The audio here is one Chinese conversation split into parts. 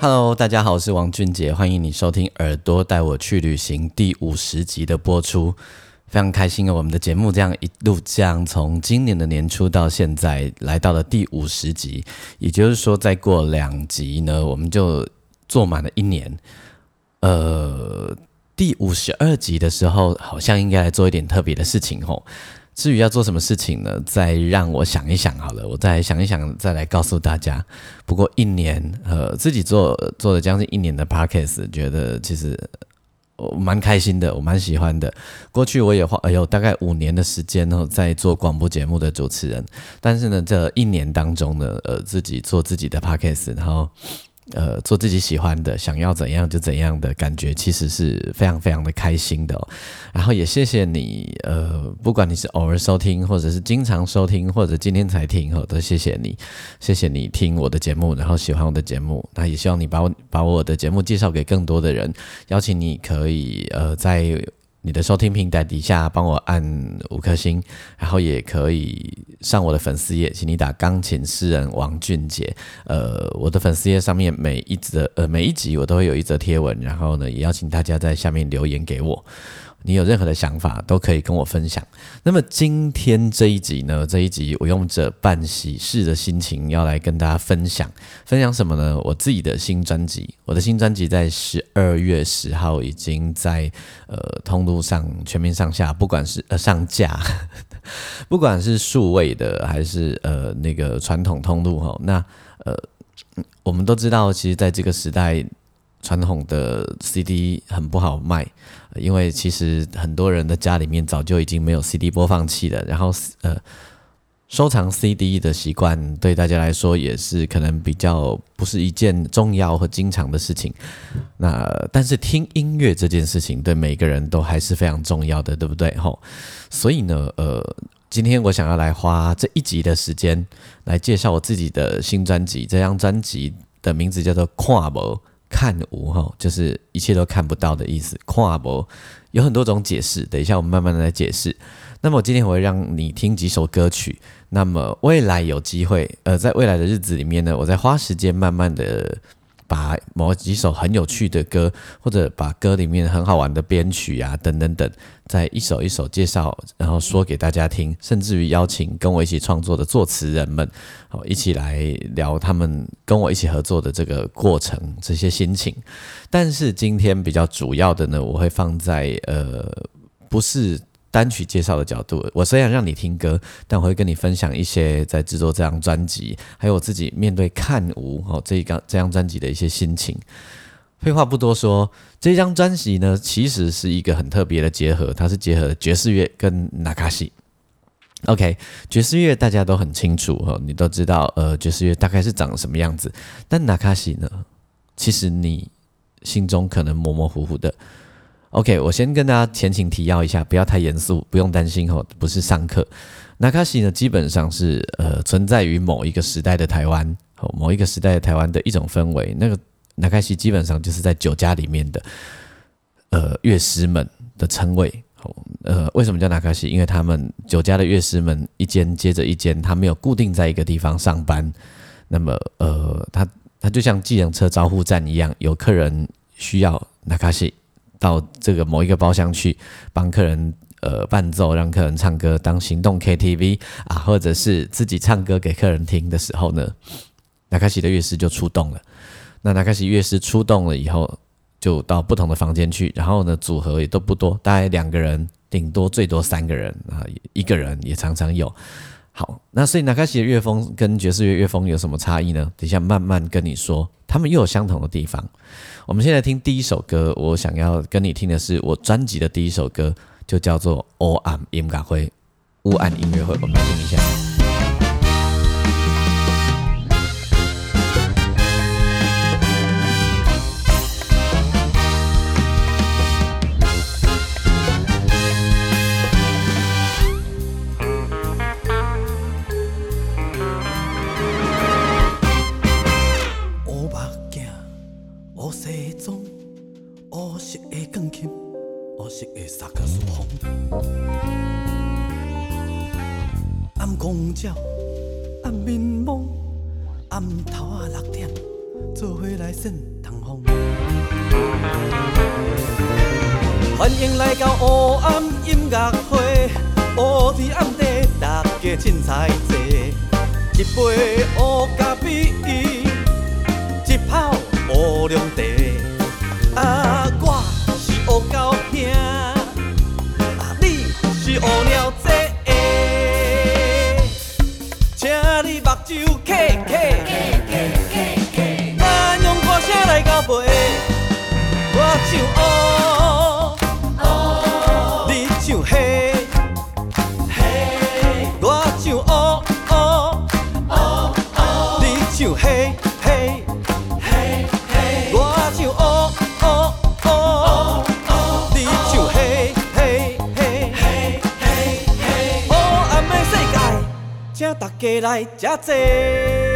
Hello，大家好，我是王俊杰，欢迎你收听《耳朵带我去旅行》第五十集的播出。非常开心哦，我们的节目这样一路这样从今年的年初到现在来到了第五十集，也就是说再过两集呢，我们就做满了一年。呃，第五十二集的时候，好像应该来做一点特别的事情吼。至于要做什么事情呢？再让我想一想好了，我再想一想，再来告诉大家。不过一年，呃，自己做做了将近一年的 podcast，觉得其实我蛮开心的，我蛮喜欢的。过去我也花有大概五年的时间呢，在做广播节目的主持人，但是呢，这一年当中呢，呃，自己做自己的 podcast，然后。呃，做自己喜欢的，想要怎样就怎样的感觉，其实是非常非常的开心的。然后也谢谢你，呃，不管你是偶尔收听，或者是经常收听，或者今天才听，哦，都谢谢你，谢谢你听我的节目，然后喜欢我的节目。那也希望你把我把我的节目介绍给更多的人，邀请你可以呃在。你的收听平台底下帮我按五颗星，然后也可以上我的粉丝页，请你打钢琴诗人王俊杰。呃，我的粉丝页上面每一则呃每一集我都会有一则贴文，然后呢也邀请大家在下面留言给我。你有任何的想法都可以跟我分享。那么今天这一集呢？这一集我用着办喜事的心情要来跟大家分享，分享什么呢？我自己的新专辑。我的新专辑在十二月十号已经在呃通路上全面上下，不管是呃上架，不管是数位的还是呃那个传统通路哈。那呃我们都知道，其实在这个时代。传统的 CD 很不好卖，因为其实很多人的家里面早就已经没有 CD 播放器了。然后，呃，收藏 CD 的习惯对大家来说也是可能比较不是一件重要和经常的事情。那但是听音乐这件事情对每个人都还是非常重要的，对不对？吼，所以呢，呃，今天我想要来花这一集的时间来介绍我自己的新专辑。这张专辑的名字叫做《跨模》。看无哈，就是一切都看不到的意思。跨博有很多种解释，等一下我们慢慢的来解释。那么我今天我会让你听几首歌曲。那么未来有机会，呃，在未来的日子里面呢，我再花时间慢慢的。把某几首很有趣的歌，或者把歌里面很好玩的编曲啊，等等等，再一首一首介绍，然后说给大家听，甚至于邀请跟我一起创作的作词人们，好一起来聊他们跟我一起合作的这个过程，这些心情。但是今天比较主要的呢，我会放在呃，不是。单曲介绍的角度，我虽然让你听歌，但我会跟你分享一些在制作这张专辑，还有我自己面对看无哦这一张这张专辑的一些心情。废话不多说，这张专辑呢，其实是一个很特别的结合，它是结合爵士乐跟纳卡西。OK，爵士乐大家都很清楚哈，你都知道呃爵士乐大概是长什么样子，但纳卡西呢，其实你心中可能模模糊糊的。OK，我先跟大家前情提要一下，不要太严肃，不用担心哦，不是上课。纳卡西呢，基本上是呃存在于某一个时代的台湾，某一个时代的台湾的一种氛围。那个纳卡西基本上就是在酒家里面的呃乐师们的称谓。呃，为什么叫纳卡西？因为他们酒家的乐师们一间接着一间，他没有固定在一个地方上班。那么，呃，他他就像计程车招呼站一样，有客人需要纳卡西。到这个某一个包厢去帮客人呃伴奏，让客人唱歌当行动 KTV 啊，或者是自己唱歌给客人听的时候呢，纳卡西的乐师就出动了。那纳卡西乐师出动了以后，就到不同的房间去，然后呢组合也都不多，大概两个人，顶多最多三个人啊，一个人也常常有。好，那所以纳卡西的乐风跟爵士乐乐风有什么差异呢？等一下慢慢跟你说，他们又有相同的地方。我们现在听第一首歌，我想要跟你听的是我专辑的第一首歌，就叫做《乌暗音乐会》。乌暗音乐会，我们来听一下。来吃坐。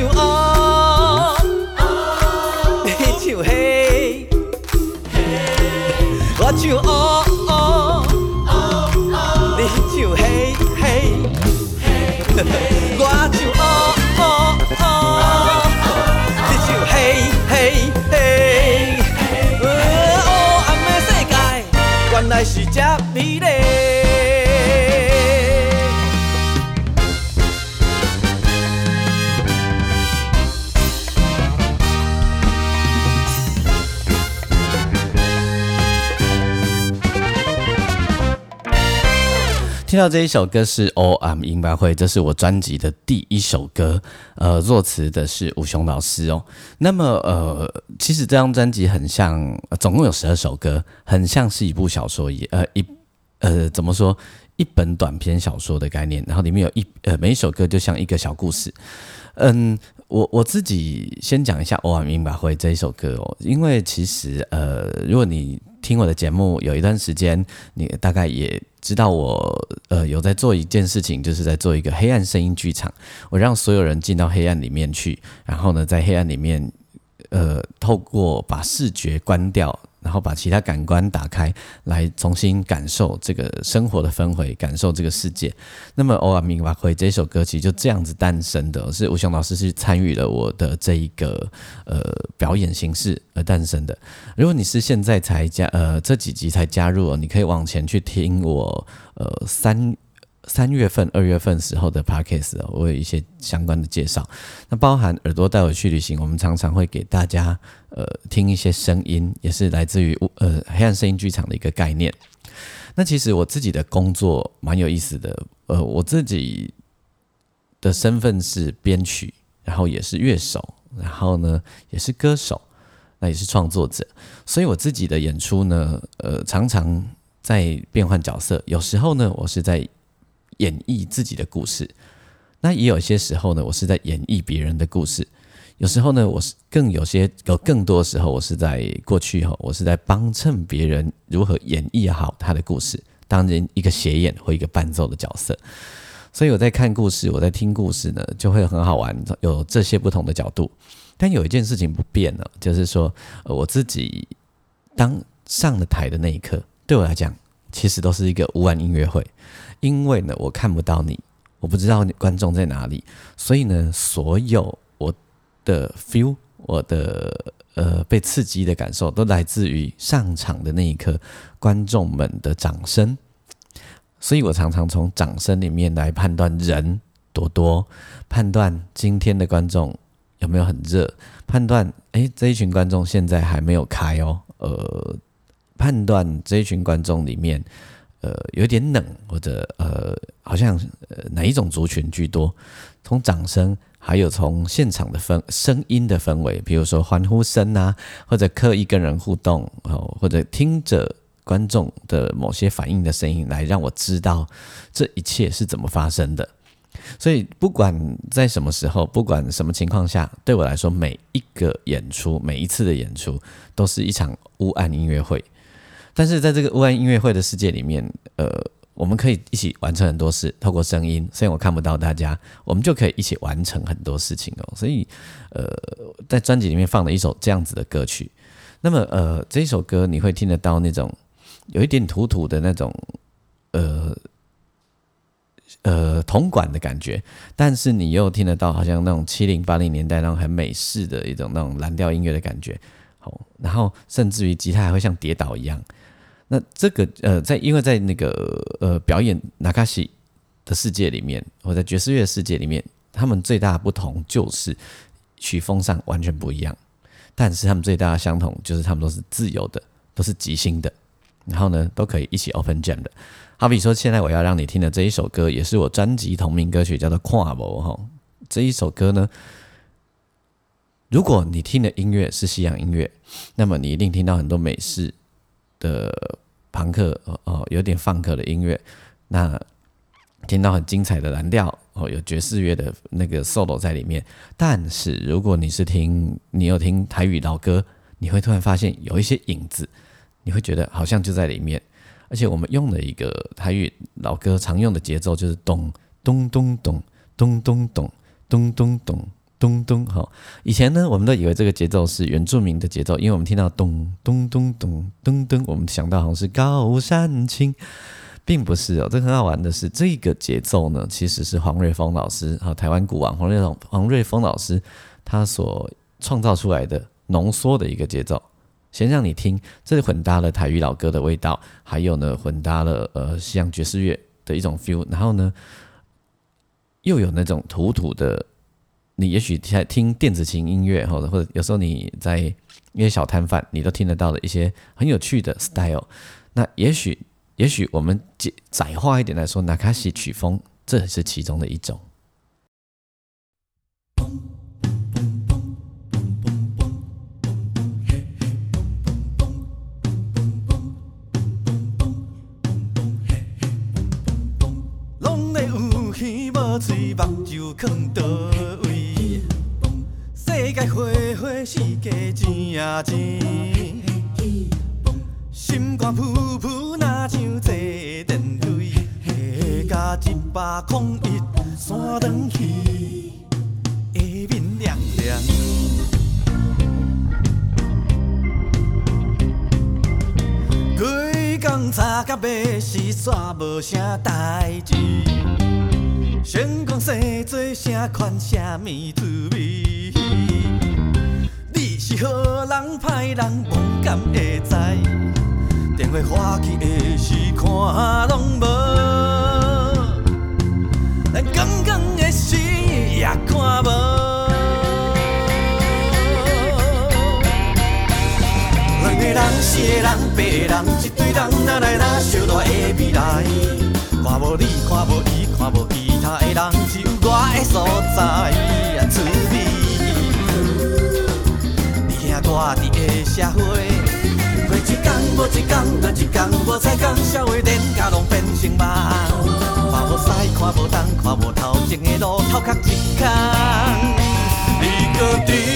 我唱到这一首歌是《O M 音乐会》，这是我专辑的第一首歌，呃，作词的是吴雄老师哦。那么，呃，其实这张专辑很像，呃总共有十二首歌，很像是一部小说一，呃，一，呃，怎么说？一本短篇小说的概念，然后里面有一，呃，每一首歌就像一个小故事。嗯，我我自己先讲一下《欧尔明白会》这一首歌哦，因为其实呃，如果你听我的节目有一段时间，你大概也知道我呃有在做一件事情，就是在做一个黑暗声音剧场，我让所有人进到黑暗里面去，然后呢，在黑暗里面呃，透过把视觉关掉。然后把其他感官打开，来重新感受这个生活的氛围，感受这个世界。那么《偶尔明瓦会》这首歌其实就这样子诞生的，是吴雄老师是参与了我的这一个呃表演形式而诞生的。如果你是现在才加呃这几集才加入，你可以往前去听我呃三。三月份、二月份时候的 podcast，我有一些相关的介绍。那包含耳朵带我去旅行，我们常常会给大家呃听一些声音，也是来自于呃黑暗声音剧场的一个概念。那其实我自己的工作蛮有意思的，呃，我自己的身份是编曲，然后也是乐手，然后呢也是歌手，那也是创作者。所以我自己的演出呢，呃，常常在变换角色。有时候呢，我是在演绎自己的故事。那也有些时候呢，我是在演绎别人的故事。有时候呢，我是更有些有更多时候，我是在过去哈，我是在帮衬别人如何演绎好他的故事，当人一个斜眼或一个伴奏的角色。所以我在看故事，我在听故事呢，就会很好玩，有这些不同的角度。但有一件事情不变了，就是说，我自己当上了台的那一刻，对我来讲，其实都是一个无完音乐会，因为呢，我看不到你，我不知道你观众在哪里，所以呢，所有我的 feel，我的呃被刺激的感受，都来自于上场的那一刻，观众们的掌声。所以我常常从掌声里面来判断人多多，判断今天的观众。有没有很热？判断诶，这一群观众现在还没有开哦。呃，判断这一群观众里面，呃，有点冷，或者呃，好像呃哪一种族群居多？从掌声，还有从现场的氛声音的氛围，比如说欢呼声啊，或者刻意跟人互动哦，或者听着观众的某些反应的声音，来让我知道这一切是怎么发生的。所以，不管在什么时候，不管什么情况下，对我来说，每一个演出，每一次的演出，都是一场乌暗音乐会。但是，在这个乌安音乐会的世界里面，呃，我们可以一起完成很多事，透过声音，虽然我看不到大家，我们就可以一起完成很多事情哦。所以，呃，在专辑里面放了一首这样子的歌曲。那么，呃，这一首歌你会听得到那种有一点土土的那种，呃。呃，铜管的感觉，但是你又听得到，好像那种七零八零年代那种很美式的一种那种蓝调音乐的感觉。好，然后甚至于吉他还会像跌倒一样。那这个呃，在因为在那个呃表演纳卡西的世界里面，或者爵士乐世界里面，他们最大的不同就是曲风上完全不一样，但是他们最大的相同就是他们都是自由的，都是即兴的，然后呢都可以一起 open jam 的。好比说，现在我要让你听的这一首歌，也是我专辑同名歌曲，叫做《跨博》哈。这一首歌呢，如果你听的音乐是西洋音乐，那么你一定听到很多美式的朋克哦哦，有点放克的音乐。那听到很精彩的蓝调哦，有爵士乐的那个 solo 在里面。但是如果你是听，你有听台语老歌，你会突然发现有一些影子，你会觉得好像就在里面。而且我们用了一个台语老歌常用的节奏，就是咚咚咚咚咚咚咚咚咚咚咚咚咚。好，以前呢，我们都以为这个节奏是原住民的节奏，因为我们听到咚咚咚咚咚咚，我们想到好像是高山青，并不是哦。这很好玩的是，这个节奏呢，其实是黄瑞峰老师和台湾古王黄瑞峰黄瑞峰老师他所创造出来的浓缩的一个节奏。先让你听，这里混搭了台语老歌的味道，还有呢混搭了呃西洋爵士乐的一种 feel，然后呢又有那种土土的，你也许在听电子琴音乐，或者或者有时候你在一些小摊贩，你都听得到的一些很有趣的 style。那也许也许我们简窄化一点来说，纳卡西曲风，这是其中的一种。嘴目睭囥倒位？世界花花，世界静静。心肝噗噗，若像坐电梯，下加一百空一山登去，下面亮亮。规工早甲要死，煞无啥代志。成功生做啥款啥物滋味？好人歹人，无敢会知。电话花去的时看拢无，咱刚刚的时也看无。两个人，四个人，八个人，一堆人，哪来哪小大的未来？看无你，看无伊，看无伊。他的人只有我的所在，滋味。大伫的社会。每一天无一天，哪一天无采工，社会连家拢变成梦。看无西，看无东，看无头前的路，头壳一空。你搁伫？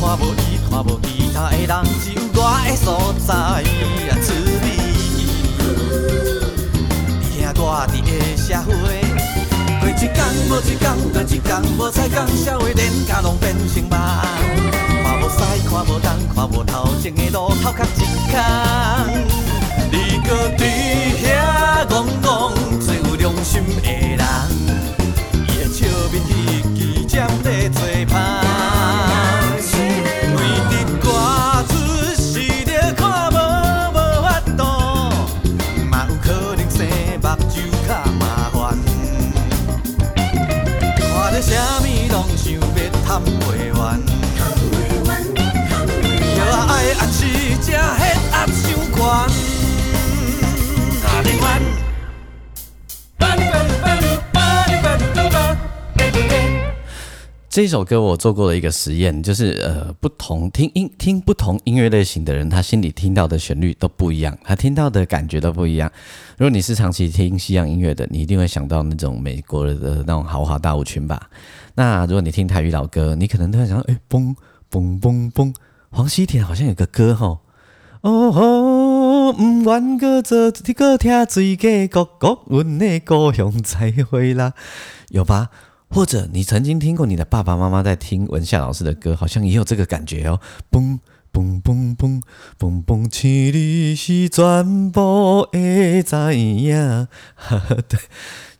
看无，伊，看无其他的人，只有我的所在啊，滋味。你听我伫的社会，过一天无一天，过一天无彩工，社会连家拢变成梦。看无西，看无东，看无头前的路，头壳一空。你搁伫遐戆戆做有良心的这首歌我做过了一个实验，就是呃，不同听音听不同音乐类型的人，他心里听到的旋律都不一样，他听到的感觉都不一样。如果你是长期听西洋音乐的，你一定会想到那种美国的那种豪华大舞群吧？那如果你听台语老歌，你可能都会想到，哎，嘣嘣嘣嘣，黄西田好像有个歌吼。哦吼，毋愿搁做一个听水鸡咕咕，阮的故乡再会啦，有吧？或者你曾经听过你的爸爸妈妈在听文夏老师的歌，好像也有这个感觉哦。嘣嘣嘣嘣嘣嘣，请你是全部会知影。对，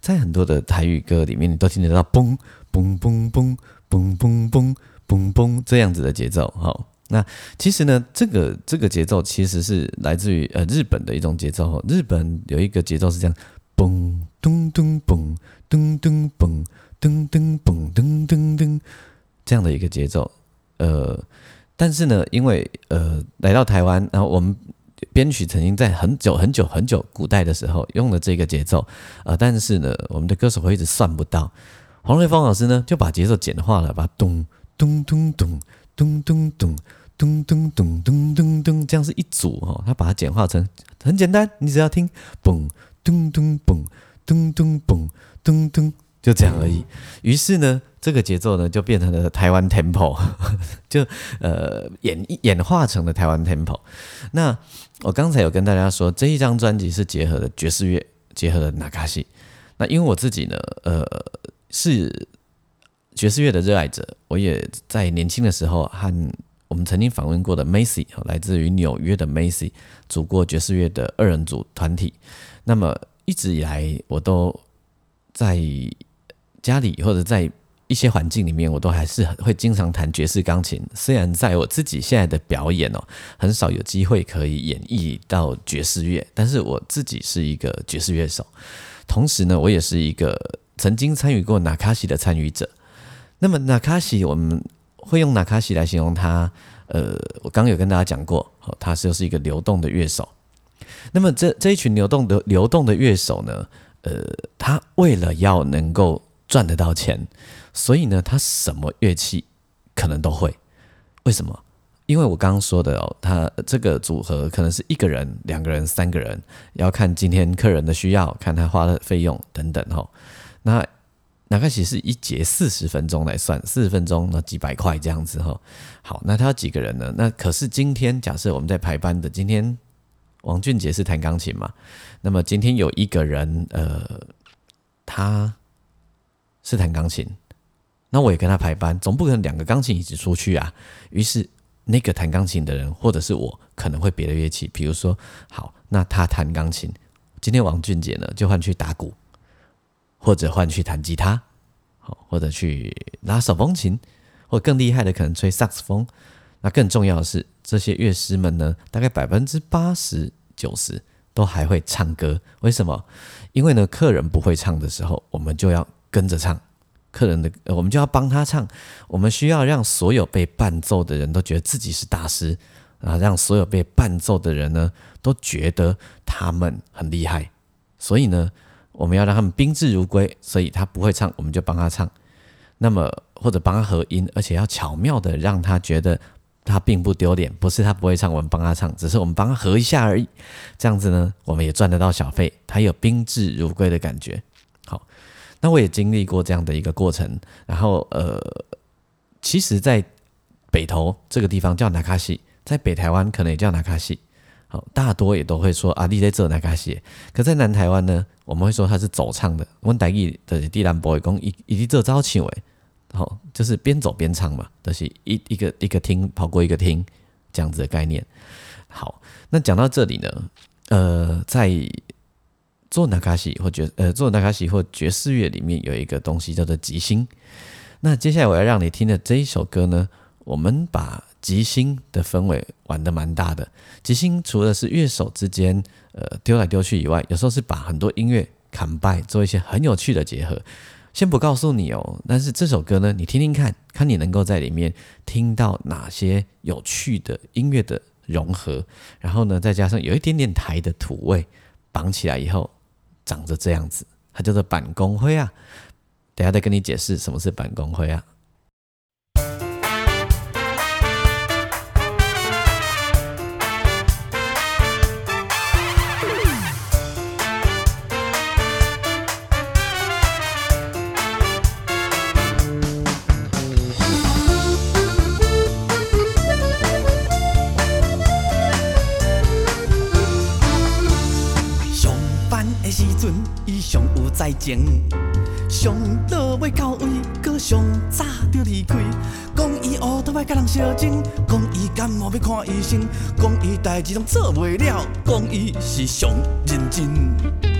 在很多的台语歌里面，你都听得到嘣嘣嘣嘣嘣嘣嘣嘣嘣这样子的节奏。好，那其实呢，这个这个节奏其实是来自于呃日本的一种节奏。日本有一个节奏是这样，嘣咚咚嘣咚咚嘣。噔噔蹦噔噔噔，这样的一个节奏。呃，但是呢，因为呃来到台湾，然后我们编曲曾经在很久很久很久古代的时候用的这个节奏。啊，但是呢，我们的歌手会一直算不到。黄瑞峰老师呢，就把节奏简化了，把咚咚咚咚咚咚咚咚咚咚咚咚这样是一组哈，他把它简化成很简单，你只要听蹦咚咚蹦咚咚蹦咚咚。就这样而已。于是呢，这个节奏呢就变成了台湾 tempo，就呃演演化成了台湾 tempo。那我刚才有跟大家说，这一张专辑是结合了爵士乐，结合了纳卡西。那因为我自己呢，呃，是爵士乐的热爱者，我也在年轻的时候和我们曾经访问过的 Macy，来自于纽约的 Macy，组过爵士乐的二人组团体。那么一直以来，我都在家里或者在一些环境里面，我都还是会经常弹爵士钢琴。虽然在我自己现在的表演哦，很少有机会可以演绎到爵士乐，但是我自己是一个爵士乐手。同时呢，我也是一个曾经参与过纳卡西的参与者。那么纳卡西，我们会用纳卡西来形容他。呃，我刚刚有跟大家讲过，哦，他就是一个流动的乐手。那么这这一群流动的流动的乐手呢，呃，他为了要能够赚得到钱，所以呢，他什么乐器可能都会。为什么？因为我刚刚说的哦，他这个组合可能是一个人、两个人、三个人，要看今天客人的需要，看他花的费用等等哈。那哪开始是一节四十分钟来算，四十分钟那几百块这样子哈。好，那他有几个人呢？那可是今天假设我们在排班的，今天王俊杰是弹钢琴嘛？那么今天有一个人，呃，他是弹钢琴，那我也跟他排班，总不可能两个钢琴一起出去啊。于是。那个弹钢琴的人，或者是我，可能会别的乐器，比如说，好，那他弹钢琴，今天王俊杰呢就换去打鼓，或者换去弹吉他，好，或者去拉手风琴，或更厉害的可能吹萨克斯风。那更重要的是，这些乐师们呢，大概百分之八十九十都还会唱歌。为什么？因为呢，客人不会唱的时候，我们就要跟着唱。客人的，我们就要帮他唱。我们需要让所有被伴奏的人都觉得自己是大师啊，让所有被伴奏的人呢都觉得他们很厉害。所以呢，我们要让他们宾至如归。所以他不会唱，我们就帮他唱。那么或者帮他合音，而且要巧妙的让他觉得他并不丢脸。不是他不会唱，我们帮他唱，只是我们帮他合一下而已。这样子呢，我们也赚得到小费，他有宾至如归的感觉。那我也经历过这样的一个过程，然后呃，其实，在北投这个地方叫纳卡西，在北台湾可能也叫纳卡西，好，大多也都会说啊，你在这纳卡西。可在南台湾呢，我们会说他是走唱的。我们台语的地兰波讲一一这招唱诶，好，就是边走边唱嘛，就是一一个一个厅跑过一个厅这样子的概念。好，那讲到这里呢，呃，在。做纳卡西或爵呃做纳卡西或爵士乐里面有一个东西叫做即兴。那接下来我要让你听的这一首歌呢，我们把即兴的氛围玩的蛮大的。即兴除了是乐手之间呃丢来丢去以外，有时候是把很多音乐砍拜做一些很有趣的结合。先不告诉你哦，但是这首歌呢，你听听看看你能够在里面听到哪些有趣的音乐的融合，然后呢再加上有一点点台的土味绑起来以后。长着这样子，它叫做板工灰啊。等下再跟你解释什么是板工灰啊。情，上落尾到位，搁上早就离开。讲伊乌托邦甲人相争，讲伊感冒要看医生，讲伊代志拢做袂了，讲伊是上认真。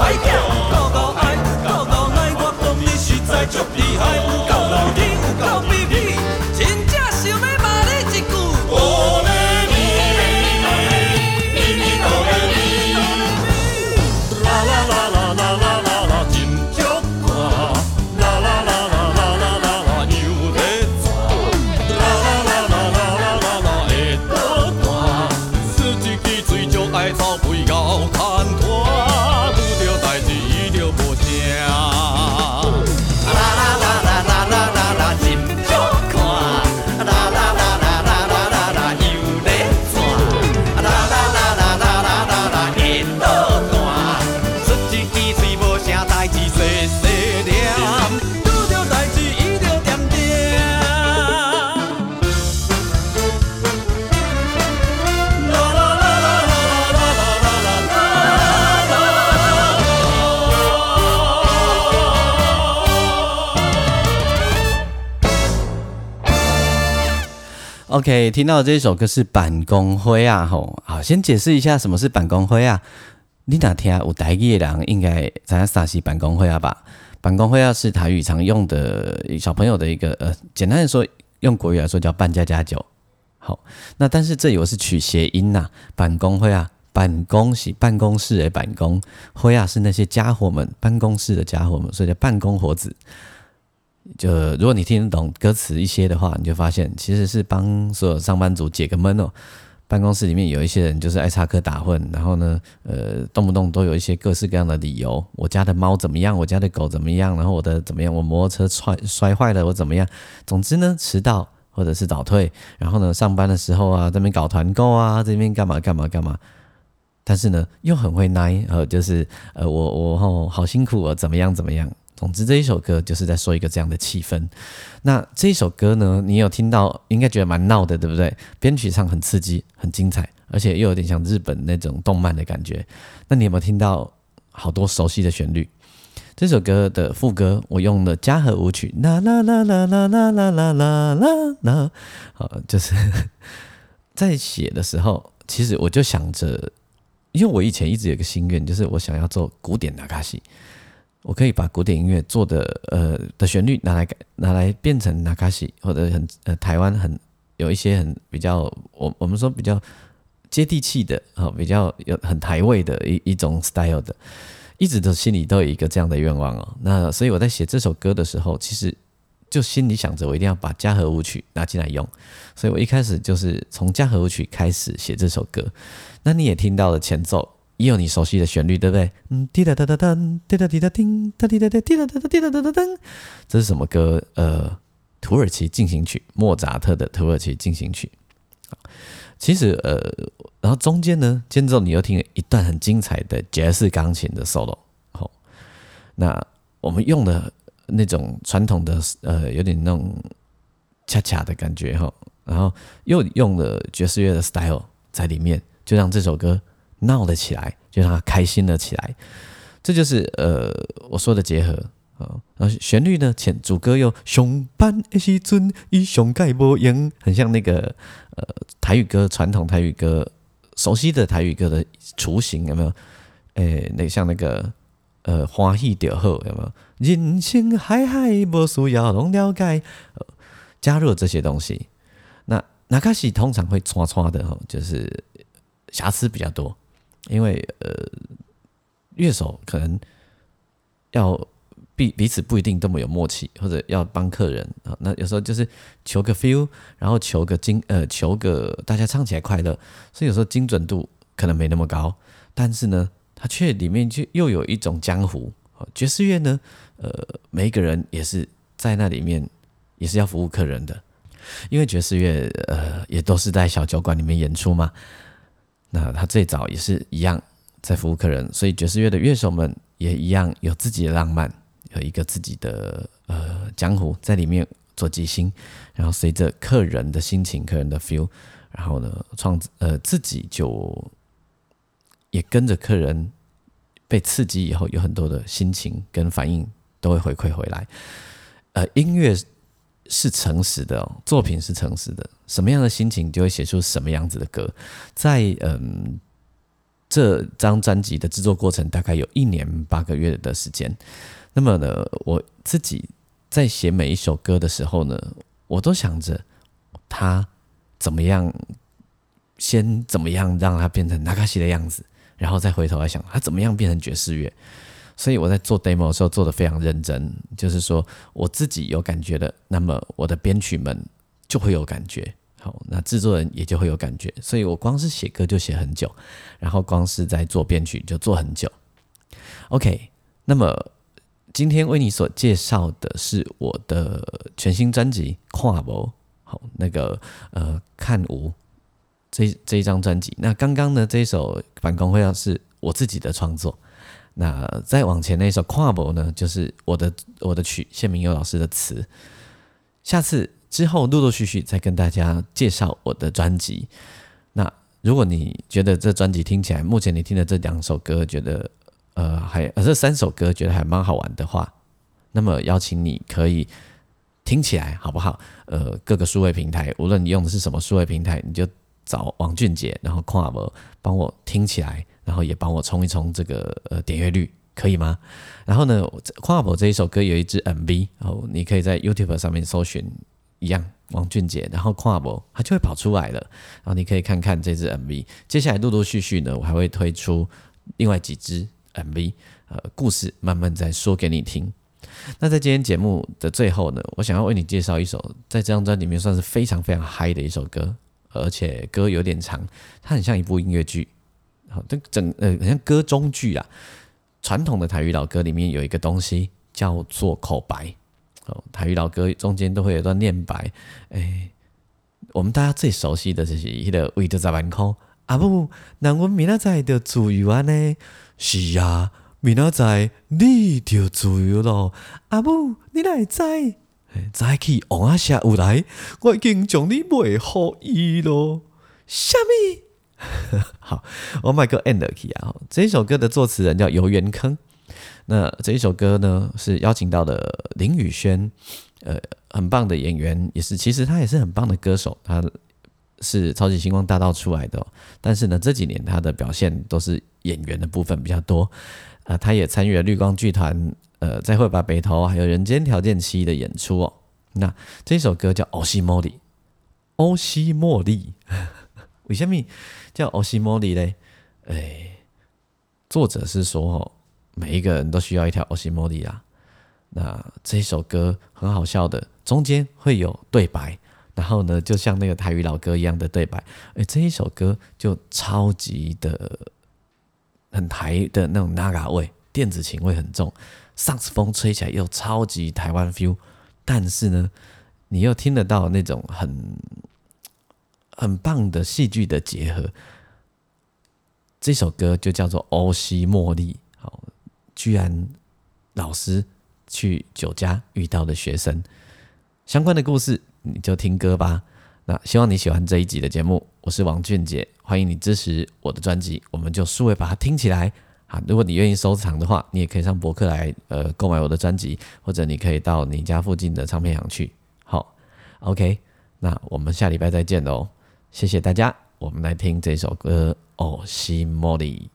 fight OK，听到这一首歌是板工灰啊，吼，好，先解释一下什么是板工灰啊。你哪听有台语的人应该知影啥是板工灰啊吧？板工灰啊是台语常用的小朋友的一个呃，简单的说，用国语来说叫扮家家酒。好，那但是这里我是取谐音呐、板工会啊，板工是办公室的板工，灰啊是那些家伙们，办公室的家伙们，所以叫办公伙子。就如果你听得懂歌词一些的话，你就发现其实是帮所有上班族解个闷哦。办公室里面有一些人就是爱插科打诨，然后呢，呃，动不动都有一些各式各样的理由。我家的猫怎么样？我家的狗怎么样？然后我的怎么样？我摩托车摔摔坏了，我怎么样？总之呢，迟到或者是早退，然后呢，上班的时候啊，这边搞团购啊，这边干嘛干嘛干嘛。但是呢，又很会奶，呃，就是呃，我我哦，好辛苦哦，怎么样怎么样。总之，这一首歌就是在说一个这样的气氛。那这一首歌呢，你有听到，应该觉得蛮闹的，对不对？编曲上很刺激，很精彩，而且又有点像日本那种动漫的感觉。那你有没有听到好多熟悉的旋律？这首歌的副歌我用了嘉禾舞曲，啦啦啦啦啦啦啦啦啦啦啦，呃，就是在写的时候，其实我就想着，因为我以前一直有个心愿，就是我想要做古典的卡西。我可以把古典音乐做的呃的旋律拿来改拿来变成纳卡西，或者很呃台湾很有一些很比较我我们说比较接地气的啊、比较有很台味的一一种 style 的，一直都心里都有一个这样的愿望哦。那所以我在写这首歌的时候，其实就心里想着我一定要把嘉禾舞曲拿进来用，所以我一开始就是从嘉禾舞曲开始写这首歌。那你也听到了前奏。也有你熟悉的旋律，对不对？嗯，滴答答答当，滴答滴答叮，哒滴答答滴答答答滴答答答当，这是什么歌？呃，土耳其进行曲，莫扎特的土耳其进行曲。其实呃，然后中间呢，间奏你又听了一段很精彩的爵士钢琴的 solo。好，那我们用的那种传统的呃，有点那种恰恰的感觉哈，然后又用了爵士乐的 style 在里面，就让这首歌。闹了起来，就让他开心了起来，这就是呃我说的结合啊。然后旋律呢，前主歌又熊班一时阵，伊上盖无用，很像那个呃台语歌，传统台语歌熟悉的台语歌的雏形，有没有？诶，那像那个呃欢喜就好，有没有？人生海海无需要拢了解，加入这些东西。那那开始通常会刷刷的哈，就是瑕疵比较多。因为呃，乐手可能要彼彼此不一定这么有默契，或者要帮客人啊，那有时候就是求个 feel，然后求个精呃，求个大家唱起来快乐，所以有时候精准度可能没那么高，但是呢，它却里面就又有一种江湖。爵士乐呢，呃，每一个人也是在那里面也是要服务客人的，因为爵士乐呃也都是在小酒馆里面演出嘛。那他最早也是一样在服务客人，所以爵士乐的乐手们也一样有自己的浪漫，有一个自己的呃江湖在里面做即兴，然后随着客人的心情、客人的 feel，然后呢创呃自己就也跟着客人被刺激以后，有很多的心情跟反应都会回馈回来。呃，音乐是诚实的，作品是诚实的。什么样的心情就会写出什么样子的歌，在嗯这张专辑的制作过程大概有一年八个月的时间。那么呢，我自己在写每一首歌的时候呢，我都想着他怎么样，先怎么样让它变成纳卡西的样子，然后再回头来想他怎么样变成爵士乐。所以我在做 demo 的时候做的非常认真，就是说我自己有感觉的，那么我的编曲们就会有感觉。好，那制作人也就会有感觉，所以我光是写歌就写很久，然后光是在做编曲就做很久。OK，那么今天为你所介绍的是我的全新专辑《跨博》，好，那个呃看无这这一张专辑。那刚刚呢这一首《反光会》是我自己的创作，那再往前那首《跨博》呢，就是我的我的曲谢明佑老师的词。下次。之后陆陆续续再跟大家介绍我的专辑。那如果你觉得这专辑听起来，目前你听的这两首歌觉得呃还呃这三首歌觉得还蛮好玩的话，那么邀请你可以听起来好不好？呃，各个数位平台，无论你用的是什么数位平台，你就找王俊杰，然后跨博帮我听起来，然后也帮我冲一冲这个呃点阅率，可以吗？然后呢，跨博这一首歌有一支 MV，然后你可以在 YouTube 上面搜寻。一样，王俊杰，然后跨博，它就会跑出来了。然后你可以看看这支 MV。接下来陆陆续续呢，我还会推出另外几支 MV，呃，故事慢慢再说给你听。那在今天节目的最后呢，我想要为你介绍一首在这张专辑里面算是非常非常嗨的一首歌，而且歌有点长，它很像一部音乐剧。好，这整呃，好像歌中剧啊。传统的台语老歌里面有一个东西叫做口白。哦台语老歌中间都会有段念白，哎，我们大家最熟悉的就是迄个为着十万块，阿母，那我明仔载就自由安呢？是啊，明仔载你就自由咯，阿母，你来载，载去王阿下有来，我已经将你卖好伊咯。虾米？好，我买个 end key 啊，这首歌的作词人叫游园坑。那这一首歌呢，是邀请到的林宇轩，呃，很棒的演员，也是其实他也是很棒的歌手，他是超级星光大道出来的，但是呢这几年他的表现都是演员的部分比较多，呃，他也参与了绿光剧团，呃，在会把北投还有人间条件七的演出哦。那这首歌叫欧西莫莉，欧西莫莉，为什么叫欧西莫里嘞？哎，作者是说。每一个人都需要一条欧西莫里啊。那这首歌很好笑的，中间会有对白，然后呢，就像那个台语老歌一样的对白。哎，这一首歌就超级的很台的那种那嘎味，电子琴味很重，上次风吹起来又超级台湾 feel。但是呢，你又听得到那种很很棒的戏剧的结合。这首歌就叫做欧西茉莉。好居然老师去酒家遇到的学生相关的故事，你就听歌吧。那希望你喜欢这一集的节目，我是王俊杰，欢迎你支持我的专辑，我们就数位把它听起来啊！如果你愿意收藏的话，你也可以上博客来呃购买我的专辑，或者你可以到你家附近的唱片行去。好，OK，那我们下礼拜再见喽，谢谢大家，我们来听这首歌《哦西莫里》。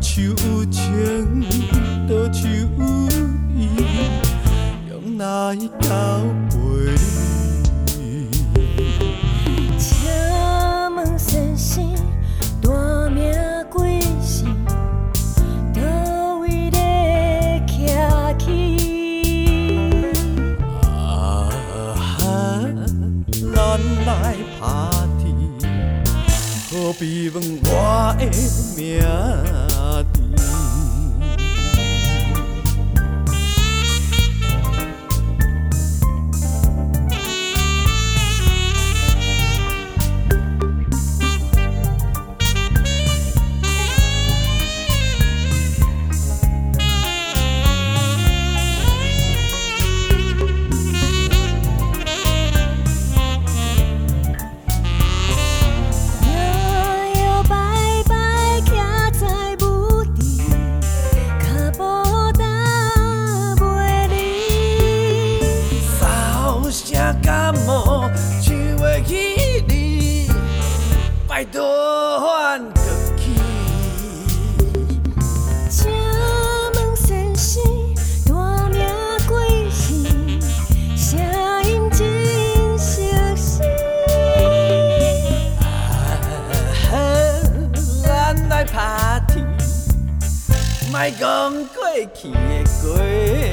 手有情，倒手有意，用来交陪。请问先生，大名贵姓？倒位咧徛起？啊，咱来打底，何必问我的名讲过去的过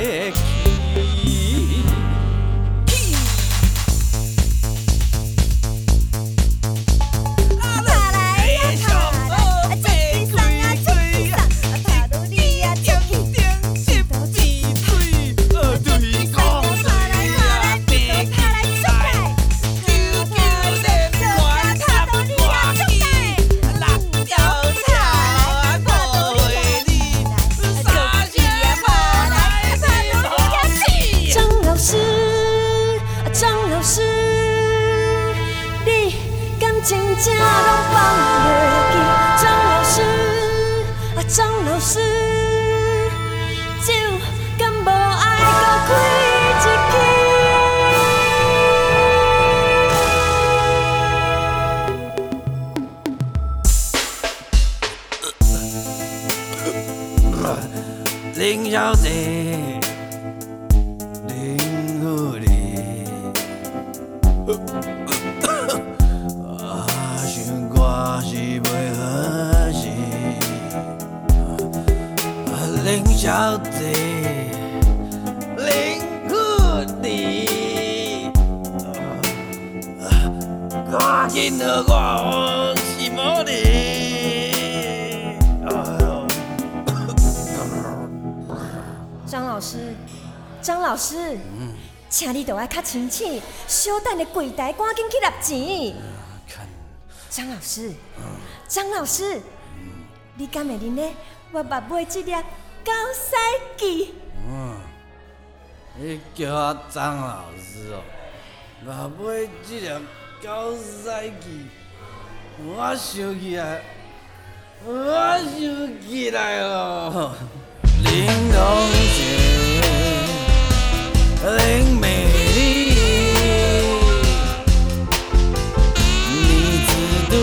小姐，林富丽，啊，赶紧和我是无你。哎呦张老师，张老师，请你着爱较清醒，小等的柜台赶紧去拿钱。看。张老师，张老师，你敢会认得我目尾这粒高赛季，嗯？你叫我张老师哦，嘛买这粒高赛季，我想起来，我想起来了。林同学，林美丽，你只读